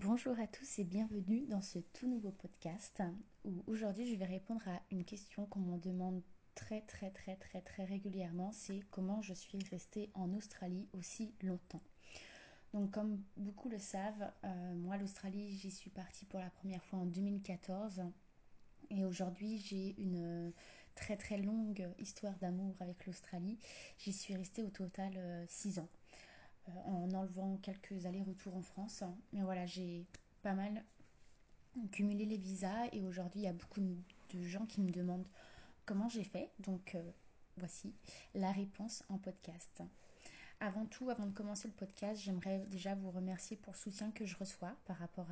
Bonjour à tous et bienvenue dans ce tout nouveau podcast où aujourd'hui je vais répondre à une question qu'on me demande très très très très très régulièrement, c'est comment je suis restée en Australie aussi longtemps. Donc comme beaucoup le savent, euh, moi l'Australie j'y suis partie pour la première fois en 2014 et aujourd'hui j'ai une très très longue histoire d'amour avec l'Australie. J'y suis restée au total 6 euh, ans. Euh, en enlevant quelques allers-retours en France. Mais voilà, j'ai pas mal cumulé les visas et aujourd'hui il y a beaucoup de gens qui me demandent comment j'ai fait. Donc euh, voici la réponse en podcast. Avant tout, avant de commencer le podcast, j'aimerais déjà vous remercier pour le soutien que je reçois par rapport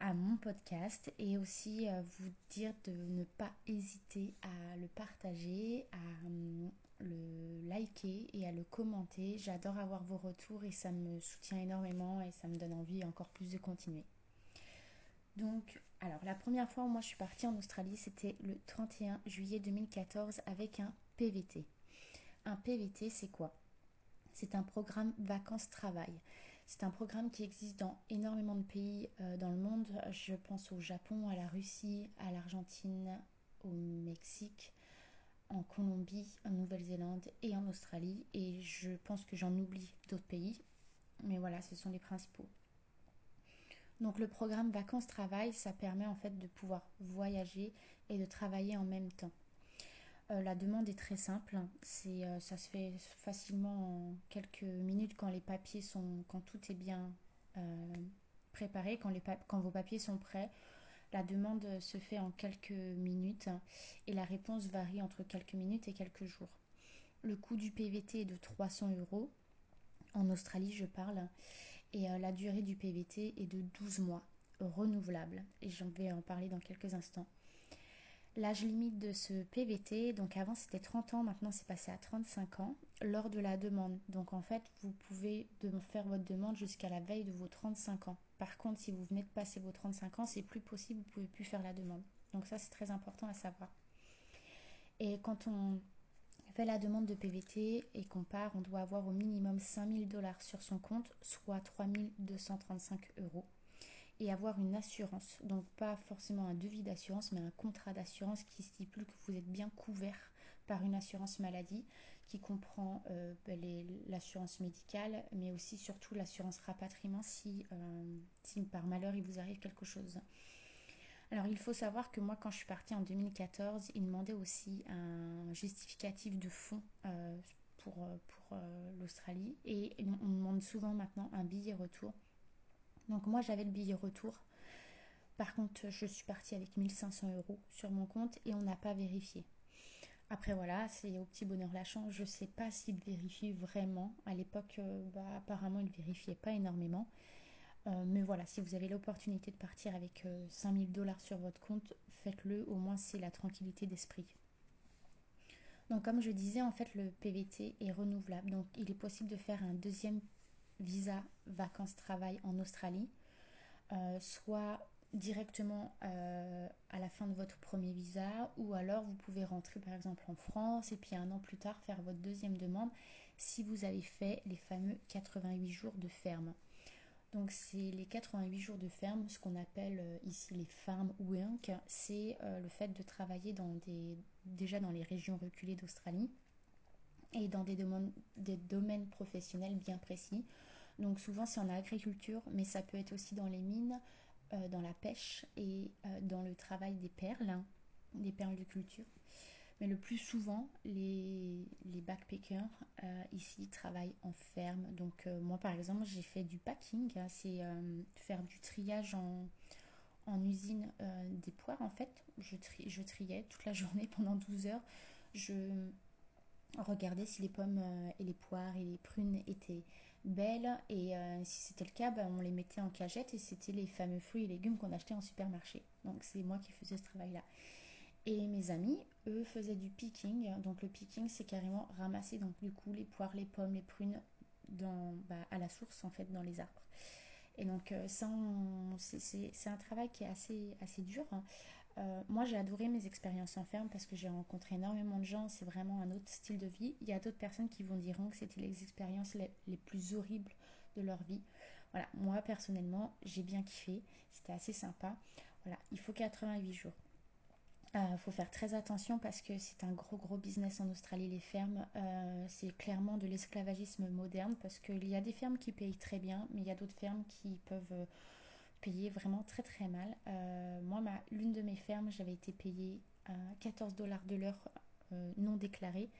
à, à mon podcast et aussi euh, vous dire de ne pas hésiter à le partager, le liker et à le commenter. J'adore avoir vos retours et ça me soutient énormément et ça me donne envie encore plus de continuer. Donc, alors la première fois où moi je suis partie en Australie, c'était le 31 juillet 2014 avec un PVT. Un PVT, c'est quoi? C'est un programme vacances-travail. C'est un programme qui existe dans énormément de pays euh, dans le monde. Je pense au Japon, à la Russie, à l'Argentine, au Mexique, en Colombie, en Nouvelle-Zélande et en Australie. Et je pense que j'en oublie d'autres pays. Mais voilà, ce sont les principaux. Donc le programme vacances-travail, ça permet en fait de pouvoir voyager et de travailler en même temps. Euh, la demande est très simple, c'est euh, ça se fait facilement en quelques minutes quand les papiers sont, quand tout est bien euh, préparé, quand, les quand vos papiers sont prêts. La demande se fait en quelques minutes et la réponse varie entre quelques minutes et quelques jours. Le coût du PVT est de 300 euros. En Australie, je parle. Et euh, la durée du PVT est de 12 mois, renouvelable. Et j'en vais en parler dans quelques instants. L'âge limite de ce PVT, donc avant c'était 30 ans, maintenant c'est passé à 35 ans, lors de la demande. Donc en fait, vous pouvez faire votre demande jusqu'à la veille de vos 35 ans. Par contre, si vous venez de passer vos 35 ans, c'est plus possible, vous pouvez plus faire la demande. Donc ça, c'est très important à savoir. Et quand on fait la demande de PVT et qu'on part, on doit avoir au minimum 5000 dollars sur son compte, soit 3235 euros. Et avoir une assurance, donc pas forcément un devis d'assurance, mais un contrat d'assurance qui stipule que vous êtes bien couvert par une assurance maladie qui comprend euh, ben, l'assurance médicale, mais aussi surtout l'assurance rapatriement si, euh, si par malheur il vous arrive quelque chose. Alors il faut savoir que moi quand je suis partie en 2014, il demandait aussi un justificatif de fonds euh, pour, pour l'Australie et on demande souvent maintenant un billet retour. Donc moi j'avais le billet retour. Par contre je suis partie avec 1500 euros sur mon compte et on n'a pas vérifié. Après voilà, c'est au petit bonheur la chance. Je sais pas s'il vérifie vraiment. À l'époque, euh, bah, apparemment, il vérifiait pas énormément. Euh, mais voilà, si vous avez l'opportunité de partir avec 5000 euh, dollars sur votre compte, faites-le. Au moins, c'est la tranquillité d'esprit. Donc, comme je disais, en fait, le PVT est renouvelable. Donc, il est possible de faire un deuxième visa vacances-travail en Australie, soit directement euh, à la fin de votre premier visa ou alors vous pouvez rentrer par exemple en France et puis un an plus tard faire votre deuxième demande si vous avez fait les fameux 88 jours de ferme. Donc c'est les 88 jours de ferme, ce qu'on appelle euh, ici les farm work, c'est euh, le fait de travailler dans des, déjà dans les régions reculées d'Australie et dans des des domaines professionnels bien précis. Donc souvent c'est en agriculture, mais ça peut être aussi dans les mines, euh, dans la pêche et euh, dans le travail des perles, hein, des perles de culture. Mais le plus souvent, les, les backpackers euh, ici travaillent en ferme. Donc moi par exemple, j'ai fait du packing, hein, c'est faire du triage en, en usine des poires en fait. Je, je triais toute la journée pendant 12 heures. Regardais si les pommes et les poires et les prunes étaient belles. Et euh, si c'était le cas, ben, on les mettait en cagette et c'était les fameux fruits et légumes qu'on achetait en supermarché. Donc c'est moi qui faisais ce travail-là. Et mes amis, eux, faisaient du picking. Donc le picking, c'est carrément ramasser donc du coup les poires, les pommes, les prunes dans, bah, à la source en fait dans les arbres. Et donc euh, ça, c'est un travail qui est assez, assez dur. Hein. Euh, moi, j'ai adoré mes expériences en ferme parce que j'ai rencontré énormément de gens. C'est vraiment un autre style de vie. Il y a d'autres personnes qui vont dire que c'était les expériences les, plus horribles de leur vie. Voilà, moi personnellement, j'ai bien kiffé. C'était assez sympa. Voilà, il faut 88 jours. Il euh, faut faire très attention parce que c'est un gros gros business en Australie, les fermes. Euh, c'est clairement de l'esclavagisme moderne parce qu'il y a des fermes qui payent très bien, mais il y a d'autres fermes qui peuvent euh, payer vraiment très très mal. moi, l'une de mes fermes, j'avais été payée à 14 dollars de l'heure non déclarée.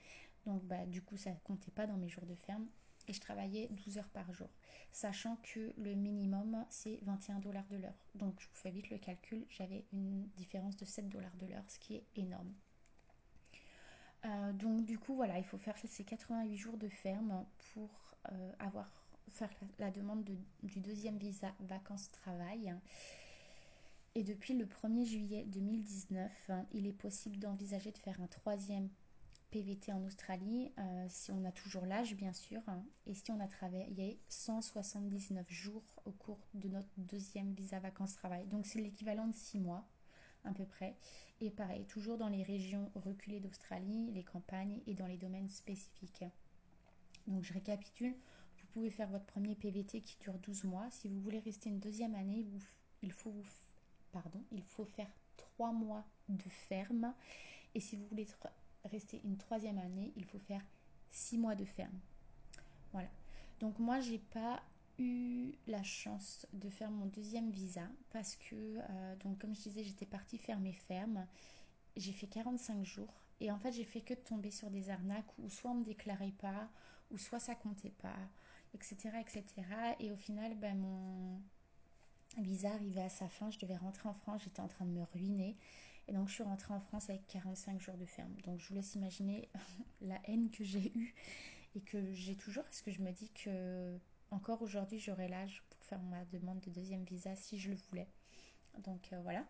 Donc bah, du coup, ça comptait pas dans mes jours de ferme. Et je travaillais 12 heures par jour sachant que le minimum c'est 21 dollars de l'heure. Donc je vous fais vite le calcul, j'avais une différence de 7 dollars de l'heure, ce qui est énorme. Euh, donc du coup voilà, il faut faire ces 88 jours de ferme pour euh, avoir faire la, demande du deuxième visa vacances-travail. Et depuis le 1er juillet 2019, il est possible d'envisager de faire un troisième PVT en Australie, euh, si on a toujours l'âge bien sûr, hein, et si on a travaillé 179 jours au cours de notre deuxième visa vacances-travail. Donc c'est l'équivalent de 6 mois à peu près. Et pareil, toujours dans les régions reculées d'Australie, les campagnes et dans les domaines spécifiques. Donc je récapitule, pouvez faire votre premier PVT qui dure 12 mois. Si vous voulez rester une deuxième année, il, faut pardon, il faut faire 3 mois de ferme. Et si vous voulez rester une troisième année, il faut faire six mois de ferme. Voilà. Donc moi, j'ai pas eu la chance de faire mon deuxième visa parce que, euh, donc comme je disais, j'étais partie faire mes fermes. J'ai fait 45 jours et en fait, j'ai fait que de tomber sur des arnaques où soit on me déclarait pas, ou soit ça comptait pas, etc. etc. Et au final, ben, mon visa arrivait à sa fin, je devais rentrer en France, j'étais en train de me ruiner. Et donc je suis rentrée en France avec 45 jours de ferme. Donc je vous laisse imaginer la haine que j'ai eue et que j'ai toujours parce que je me dis que encore aujourd'hui j'aurai l'âge pour faire ma demande de deuxième visa si je le voulais. Donc euh, voilà.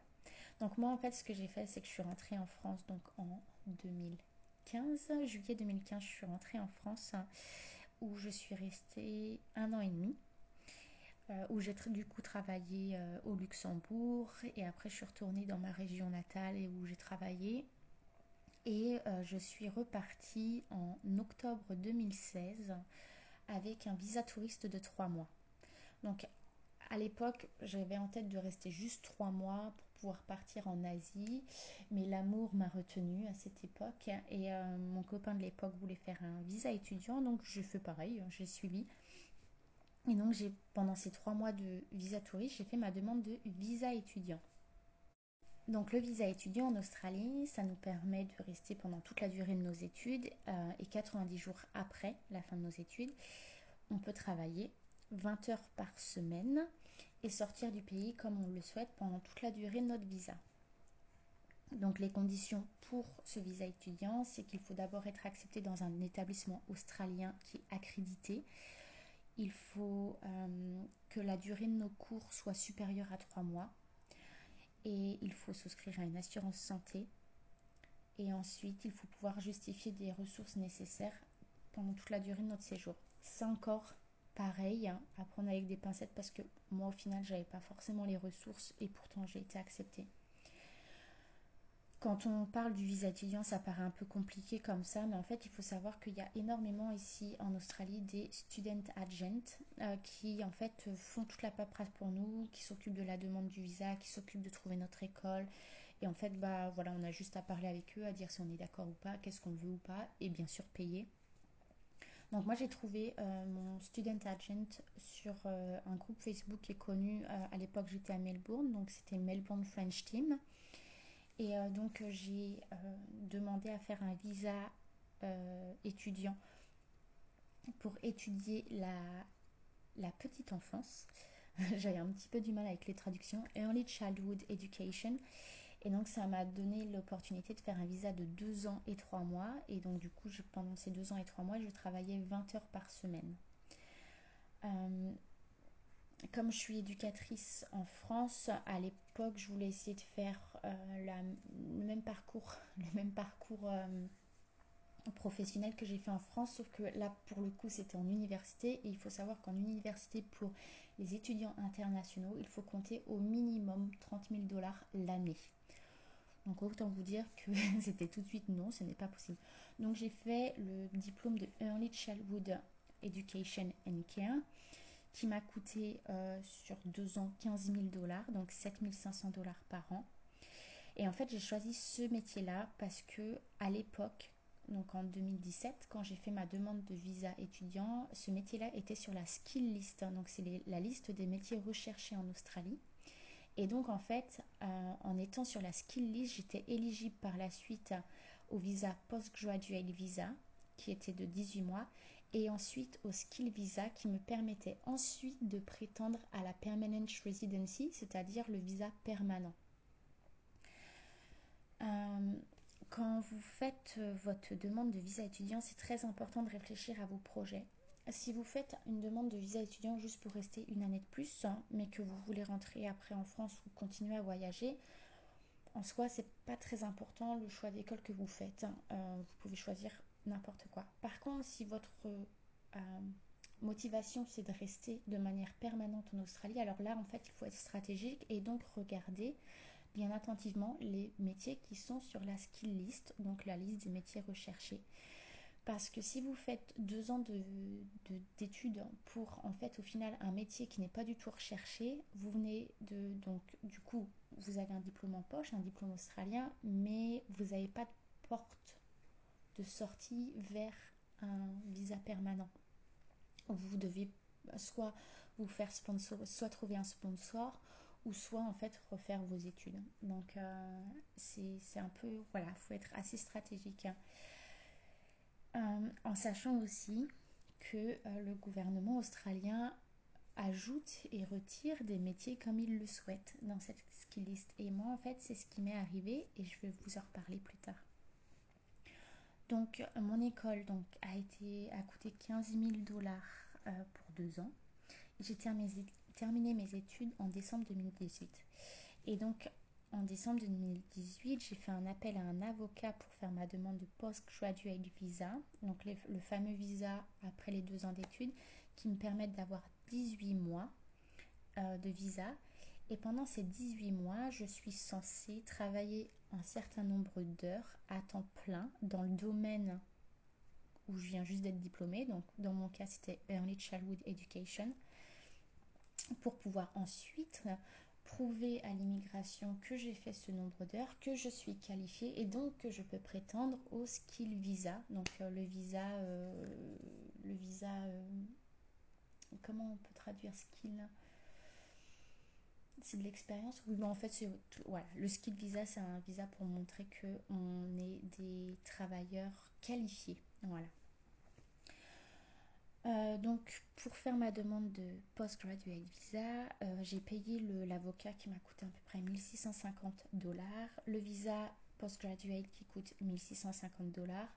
Donc moi en fait ce que j'ai fait c'est que je suis rentrée en France donc en 2015, juillet 2015 je suis rentrée en France où je suis restée un an et demi. Euh, où j'ai du coup travaillé euh, au Luxembourg et après je suis retournée dans ma région natale et où j'ai travaillé et euh, je suis repartie en octobre 2016 avec un visa touriste de trois mois. Donc à l'époque j'avais en tête de rester juste trois mois pour pouvoir partir en Asie, mais l'amour m'a retenue à cette époque et mon copain de l'époque voulait faire un visa étudiant donc j'ai fait pareil, j'ai suivi. Et donc, j'ai, pendant ces trois mois de visa touriste, j'ai fait ma demande de visa étudiant. Donc, le visa étudiant en Australie, ça nous permet de rester pendant toute la durée de nos études euh, et 90 jours après la fin de nos études, on peut travailler 20 heures par semaine et sortir du pays comme on le souhaite pendant toute la durée de notre visa. Donc les conditions pour ce visa étudiant, c'est qu'il faut d'abord être accepté dans un établissement australien qui est accrédité il faut euh, que la durée de nos cours soit supérieure à trois mois et il faut souscrire à une assurance santé. Et ensuite, il faut pouvoir justifier des ressources nécessaires pendant toute la durée de notre séjour. C'est encore pareil hein, à prendre avec des pincettes parce que moi au final j'avais pas forcément les ressources et pourtant j'ai été acceptée. Quand on parle du visa étudiant, ça paraît un peu compliqué comme ça, mais en fait, il faut savoir qu'il y a énormément ici en Australie des student agents euh, qui en fait font toute la paperasse pour nous, qui s'occupent de la demande du visa, qui s'occupent de trouver notre école. Et en fait, bah voilà, on a juste à parler avec eux, à dire si on est d'accord ou pas, qu'est-ce qu'on veut ou pas, et bien sûr payer. Donc moi j'ai trouvé euh, mon student agent sur euh, un groupe Facebook qui est connu. à l'époque j'étais à Melbourne, donc c'était Melbourne French Team. Et euh, donc euh, j'ai euh, demandé à faire un visa étudiant pour étudier la, la petite enfance. J'avais un petit peu du mal avec les traductions. Early Childhood Education. Et donc ça m'a donné l'opportunité de faire un visa de 2 ans et 3 mois. Et donc du coup, pendant ces 2 ans et 3 mois, je travaillais 20 heures par semaine comme je suis éducatrice en France, à l'époque, je voulais essayer de faire euh, le même parcours, le même parcours euh, professionnel que j'ai fait en France, sauf que là, pour le coup, c'était en université. Et il faut savoir qu'en université, pour les étudiants internationaux, il faut compter au minimum 30 000 dollars l'année. Donc autant vous dire que c'était tout de suite non, ce n'est pas possible. Donc j'ai fait le diplôme de Early Childhood Education and Care qui m'a coûté euh, sur deux ans 15 000 dollars, donc 7500 dollars par an. Et en fait, j'ai choisi ce métier-là parce que à l'époque, donc en 2017, quand j'ai fait ma demande de visa étudiant, ce métier-là était sur la skill list, hein. donc c'est la liste des métiers recherchés en Australie. Et donc en fait, euh, en étant sur la skill list, j'étais éligible par la suite au visa postgraduate visa, qui était de 18 mois, et ensuite au skill visa qui me permettait ensuite de prétendre à la permanent residency, c'est-à-dire le visa permanent. Euh, quand vous faites euh, votre demande de visa étudiant, c'est très important de réfléchir à vos projets. Si vous faites une demande de visa étudiant juste pour rester une année de plus, hein, mais que vous voulez rentrer après en France ou continuer à voyager, en soi, c'est pas très important le choix d'école que vous faites. Hein. Euh, vous pouvez choisir n'importe quoi. Par contre, si votre euh, motivation c'est de rester de manière permanente en Australie, alors là, en fait, il faut être stratégique et donc regarder bien attentivement les métiers qui sont sur la skill list, donc la liste des métiers recherchés. Parce que si vous faites deux ans d'études de, pour en fait au final un métier qui n'est pas du tout recherché, vous venez de donc du coup vous avez un diplôme en poche, un diplôme australien, mais vous n'avez pas de porte de sortie vers un visa permanent. Vous devez soit vous faire sponsor, soit trouver un sponsor, ou soit en fait refaire vos études. Donc euh, c'est un peu, voilà, il faut être assez stratégique. Euh, en sachant aussi que euh, le gouvernement australien ajoute et retire des métiers comme il le souhaite dans cette skill list. Et moi, en fait, c'est ce qui m'est arrivé et je vais vous en reparler plus tard. Donc, mon école donc, a, été, a coûté 15 000 dollars pour deux ans. J'ai terminé mes études en décembre 2018. Et donc, en décembre 2018, j'ai fait un appel à un avocat pour faire ma demande de postgraduate visa, donc le fameux visa après les deux ans d'études, qui me permettent d'avoir 18 mois euh, de visa. Et pendant ces 18 mois, je suis censée travailler un certain nombre d'heures à temps plein dans le domaine où je viens juste d'être diplômée. Donc, dans mon cas, c'était Early Childhood Education pour pouvoir ensuite prouver à l'immigration que j'ai fait ce nombre d'heures, que je suis qualifiée et donc que je peux prétendre au skill visa. Donc euh, le visa, euh, le visa, euh, comment on peut traduire skill? C'est de l'expérience. Oui, mais en fait, c'est voilà, le skill visa, c'est un visa pour montrer que on est des travailleurs qualifiés. Voilà. Euh, donc pour faire ma demande de postgraduate visa, euh, j'ai payé l'avocat qui m'a coûté à peu près 1650 dollars, le visa postgraduate qui coûte 1650 dollars,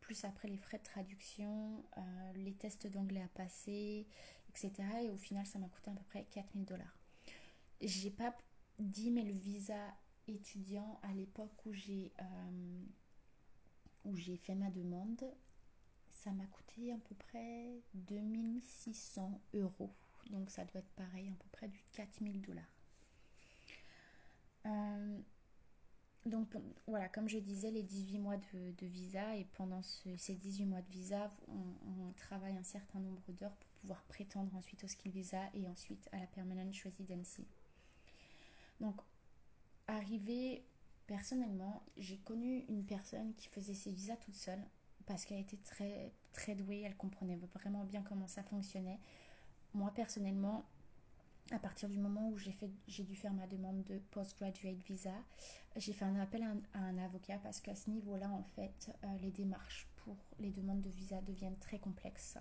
plus après les frais de traduction, euh, les tests d'anglais à passer, etc. Et au final, ça m'a coûté à peu près 4000 dollars. J'ai pas dit, mais le visa étudiant à l'époque où j'ai où j'ai fait ma demande, ça m'a coûté à peu près 2600 euros. Donc ça doit être pareil, à peu près du 4000 dollars. Euh, donc voilà, comme je disais, les 18 mois de, visa et pendant ces 18 mois de visa, on, travaille un certain nombre d'heures pour pouvoir prétendre ensuite au skill visa et ensuite à la permanent residency. Donc, arrivé personnellement, j'ai connu une personne qui faisait ses visas toute seule parce qu'elle était très, très douée, elle comprenait vraiment bien comment ça fonctionnait. Moi, personnellement, à partir du moment où j'ai, dû faire ma demande de postgraduate visa, j'ai fait un appel à un, avocat parce qu'à ce niveau-là, en fait, euh, les démarches pour les demandes de visa deviennent très complexes.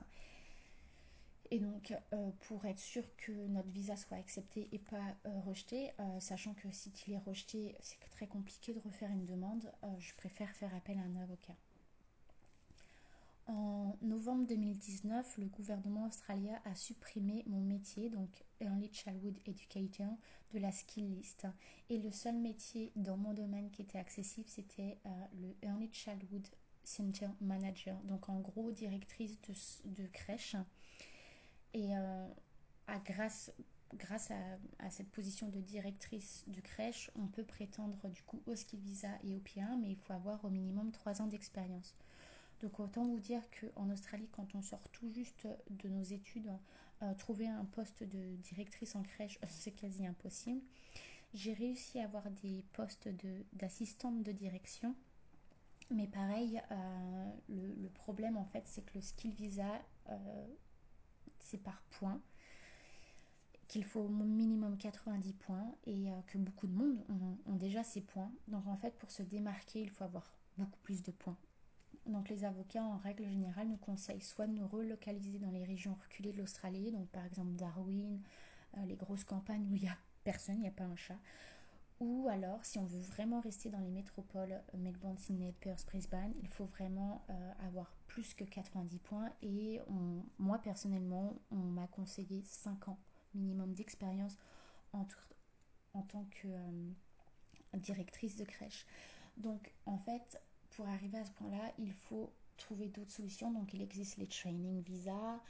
Et donc, euh, pour être sûr que notre visa soit accepté et pas euh, rejeté, sachant que si il est rejeté, c'est très compliqué de refaire une demande, je préfère faire appel à un avocat. En novembre 2019, le gouvernement australien a supprimé mon métier, donc Early Childhood Educator, de la skill list. Et le seul métier dans mon domaine qui était accessible, c'était euh, le Early Childhood Center Manager, donc en gros directrice de, crèche. Et euh, grâce à, cette position de directrice de crèche, on peut prétendre du coup au skill visa et au P1, mais il faut avoir au minimum 3 ans d'expérience. Donc autant vous dire qu'en Australie, quand on sort tout juste de nos études, euh, trouver un poste de directrice en crèche, c'est quasi impossible. J'ai réussi à avoir des postes d'assistante de, direction. Mais pareil, euh, le, problème en fait, c'est que le skill visa, euh, c'est par points qu'il faut au minimum 90 points et que beaucoup de monde ont, déjà ces points. Donc en fait, pour se démarquer, il faut avoir beaucoup plus de points. Donc les avocats, en règle générale, nous conseillent soit de nous relocaliser dans les régions reculées de l'Australie, donc par exemple Darwin, euh, les grosses campagnes où il n'y a personne, il n'y a pas un chat, ou alors si on veut vraiment rester dans les métropoles Melbourne, Sydney, Perth, Brisbane, il faut vraiment euh, avoir plus que 90 points et moi personnellement, on m'a conseillé 5 ans minimum d'expérience en, tant que euh, directrice de crèche. Donc en fait, pour arriver à ce point-là, il faut trouver d'autres solutions. Donc il existe les training visa,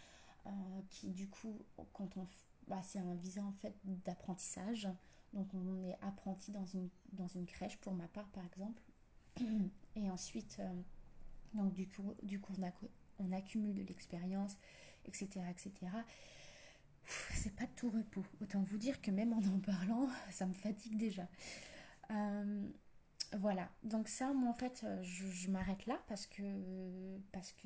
euh, qui du coup, quand on, bah, c'est un visa en fait d'apprentissage. Donc on est apprenti dans une, dans une crèche pour ma part par exemple. Et ensuite, euh, donc du coup, du coup on, accumule de l'expérience, etc. etc. C'est pas de tout repos. Autant vous dire que même en en parlant, ça me fatigue déjà. Euh, voilà, donc ça, moi en fait, euh, je, m'arrête là parce que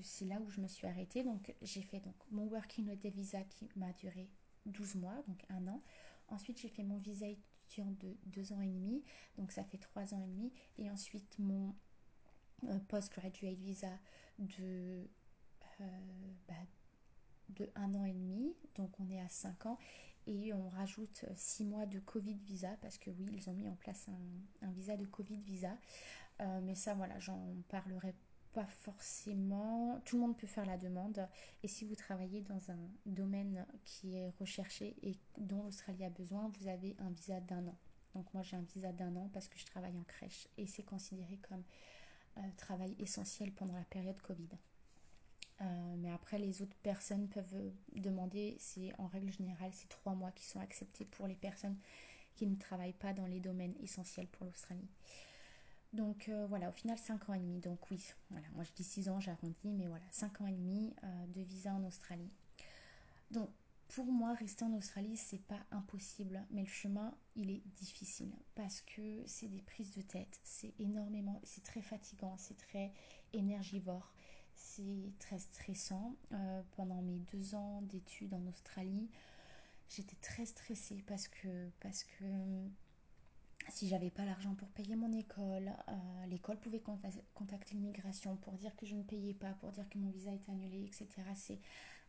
c'est là où je me suis arrêtée. Donc j'ai fait donc mon working holiday visa qui m'a duré 12 mois, donc un an. Ensuite j'ai fait mon visa étudiant de 2 ans et demi, donc ça fait 3 ans et demi. Et ensuite mon euh, postgraduate visa de, euh, bah, de 1 an et demi, donc on est à 5 ans et on rajoute 6 mois de Covid visa parce que oui, ils ont mis en place un, visa de Covid visa. Euh, mais ça, voilà, j'en parlerai pas forcément. Tout le monde peut faire la demande. Et si vous travaillez dans un domaine qui est recherché et dont l'Australie a besoin, vous avez un visa d'un an. Donc moi, j'ai un visa d'un an parce que je travaille en crèche et c'est considéré comme euh, travail essentiel pendant la période Covid. Euh, mais après, les autres personnes peuvent demander, c'est en règle générale, c'est trois mois qui sont acceptés pour les personnes qui ne travaillent pas dans les domaines essentiels pour l'Australie. Donc euh, voilà, au final 5 ans et demi. Donc oui, voilà, moi je dis 6 ans, j'arrondis, mais voilà, 5 ans et demi euh, de visa en Australie. Donc pour moi, rester en Australie, c'est pas impossible, mais le chemin, il est difficile parce que c'est des prises de tête, c'est énormément, c'est très fatigant, c'est très énergivore c'est très stressant. Euh, pendant mes deux ans d'études en Australie, j'étais très stressée parce que, parce que si j'avais pas l'argent pour payer mon école, euh, l'école pouvait contacter l'immigration pour dire que je ne payais pas, pour dire que mon visa était annulé, etc.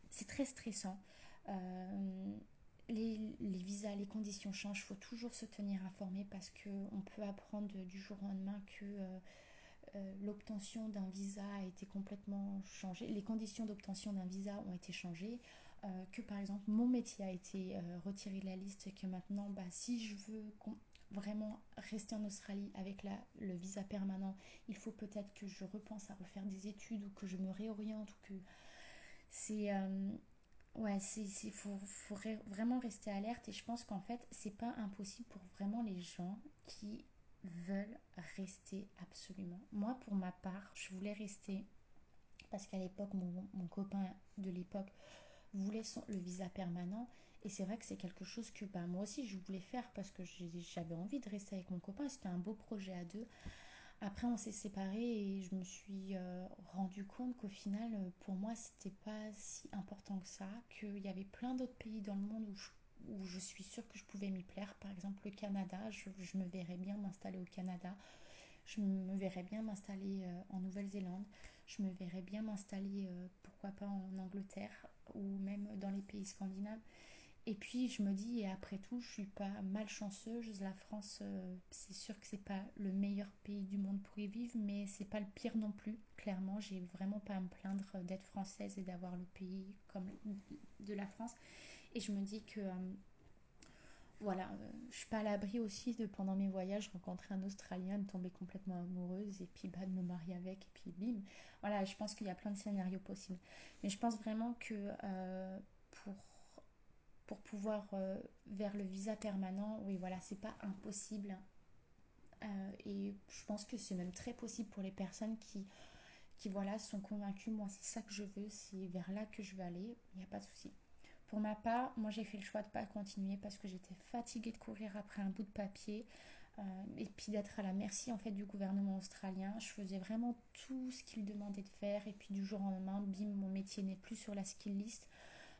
C'est très stressant. Euh, les, les, visas, les conditions changent, il faut toujours se tenir informé parce qu'on peut apprendre du jour au lendemain que euh, l'obtention d'un visa a été complètement changée, les conditions d'obtention d'un visa ont été changées, euh, que par exemple mon métier a été euh, retiré de la liste et que maintenant, bah, si je veux vraiment rester en Australie avec la, le visa permanent, il faut peut-être que je repense à refaire des études ou que je me réoriente ou que c'est ouais il faut, faut, vraiment rester alerte. Et je pense qu'en fait c'est pas impossible pour vraiment les gens qui veulent rester absolument. Moi, pour ma part, je voulais rester parce qu'à l'époque, mon, copain de l'époque voulait le visa permanent. Et c'est vrai que c'est quelque chose que bah, moi aussi je voulais faire parce que j'avais envie de rester avec mon copain. C'était un beau projet à deux. Après, on s'est séparés et je me suis euh, rendu compte qu'au final, pour moi, c'était pas si important que ça. Qu'il y avait plein d'autres pays dans le monde où je où je suis sûre que je pouvais m'y plaire. Par exemple, le Canada, je, me verrais bien m'installer au Canada. Je me verrais bien m'installer euh, en Nouvelle-Zélande. Je me verrais bien m'installer, euh, pourquoi pas, en Angleterre ou même dans les pays scandinaves. Et puis je me dis, et après tout, je suis pas malchanceuse. La France, euh, c'est sûr que c'est pas le meilleur pays du monde pour y vivre, mais c'est pas le pire non plus. Clairement, j'ai vraiment pas à me plaindre d'être française et d'avoir le pays comme de la France. Et je me dis que euh, voilà, euh, je suis pas à l'abri aussi de pendant mes voyages rencontrer un Australien, de tomber complètement amoureuse et puis bah, de me marier avec et puis bim. Voilà, je pense qu'il y a plein de scénarios possibles. Mais je pense vraiment que euh, pour, pouvoir vers le visa permanent, oui voilà, c'est pas impossible. et je pense que c'est même très possible pour les personnes qui qui voilà sont convaincus, moi c'est ça que je veux, c'est vers là que je veux aller, il n'y a pas de souci. Pour ma part, moi j'ai fait le choix de ne pas continuer parce que j'étais fatiguée de courir après un bout de papier euh, et puis d'être à la merci en fait du gouvernement australien. Je faisais vraiment tout ce qu'il demandait de faire et puis du jour au lendemain, bim, mon métier n'est plus sur la skill list.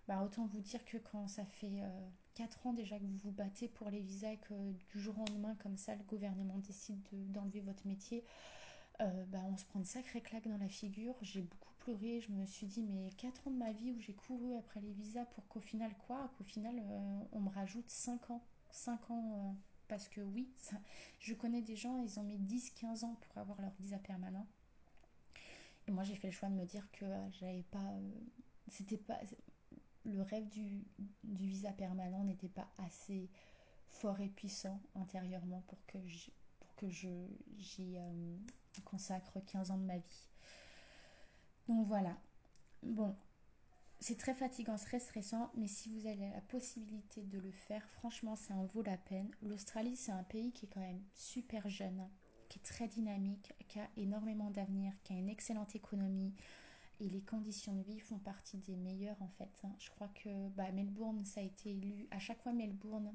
Bah, autant vous dire que quand ça fait 4 euh, ans déjà que vous vous battez pour les visas et que du jour au lendemain comme ça le gouvernement décide d'enlever votre métier, euh, bah, on se prend une sacrée claque dans la figure. J'ai beaucoup pleuré. Je me suis dit, mais 4 ans de ma vie où j'ai couru après les visas pour qu'au final, quoi? Qu'au final, euh, on me rajoute 5 ans. 5 ans. Euh, parce que oui, je connais des gens, ils ont mis 10-15 ans pour avoir leur visa permanent. Et moi, j'ai fait le choix de me dire que j'avais pas. C'était pas. Le rêve du, du visa permanent n'était pas assez fort et puissant intérieurement pour que j'y consacre 15 ans de ma vie. Donc voilà. Bon, c'est très fatigant, très stressant, mais si vous avez la possibilité de le faire, franchement, ça en vaut la peine. L'Australie, c'est un pays qui est quand même super jeune, qui est très dynamique, qui a énormément d'avenir, qui a une excellente économie. Et les conditions de vie font partie des meilleures en fait. Je crois que bah, Melbourne, ça a été élu. À chaque fois, Melbourne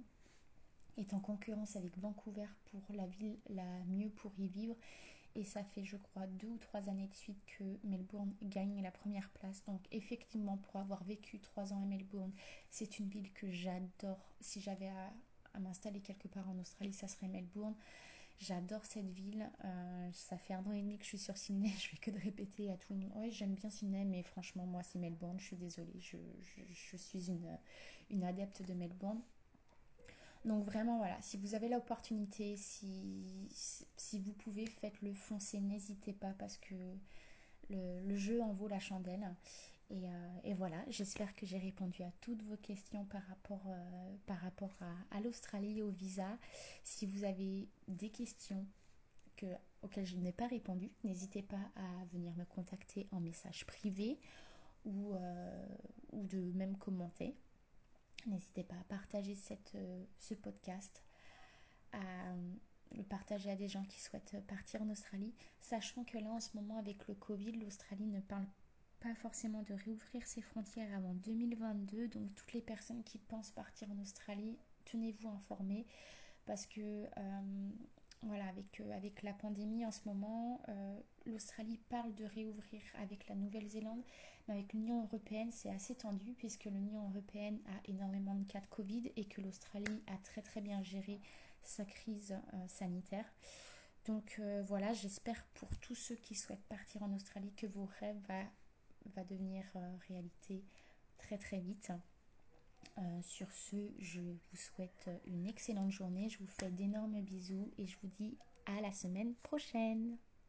est en concurrence avec Vancouver pour la ville la mieux pour y vivre. Et ça fait, je crois, deux ou trois années de suite que Melbourne gagne la première place. Donc, effectivement, pour avoir vécu trois ans à Melbourne, c'est une ville que j'adore. Si j'avais à, m'installer quelque part en Australie, ça serait Melbourne. J'adore cette ville. Euh, ça fait un an et demi que je suis sur Sydney. Je fais que de répéter à tout le monde. Oui, j'aime bien Sydney, mais franchement, moi, c'est Melbourne. Je suis désolée. Je, suis une, une adepte de Melbourne. Donc vraiment voilà, si vous avez l'opportunité, si, si vous pouvez, faites-le, foncez, n'hésitez pas parce que le, jeu en vaut la chandelle. Et, euh, voilà, j'espère que j'ai répondu à toutes vos questions par rapport, euh, par rapport à, l'Australie, au visa. Si vous avez des questions que, auxquelles je n'ai pas répondu, n'hésitez pas à venir me contacter en message privé ou, euh, ou de même commenter. N'hésitez pas à partager cette, euh, ce podcast, à euh, le partager à des gens qui souhaitent partir en Australie, sachant que là en ce moment avec le Covid, l'Australie ne parle pas forcément de réouvrir ses frontières avant 2022. Donc toutes les personnes qui pensent partir en Australie, tenez-vous informés parce que euh, voilà, avec, avec la pandémie en ce moment, l'Australie parle de réouvrir avec la Nouvelle-Zélande, mais avec l'Union européenne, c'est assez tendu puisque l'Union européenne a énormément de cas de Covid et que l'Australie a très très bien géré sa crise euh, sanitaire. Donc euh, voilà, j'espère pour tous ceux qui souhaitent partir en Australie que vos rêves va, devenir euh, réalité très très vite. Sur ce, je vous souhaite une excellente journée, je vous fais d'énormes bisous et je vous dis à la semaine prochaine.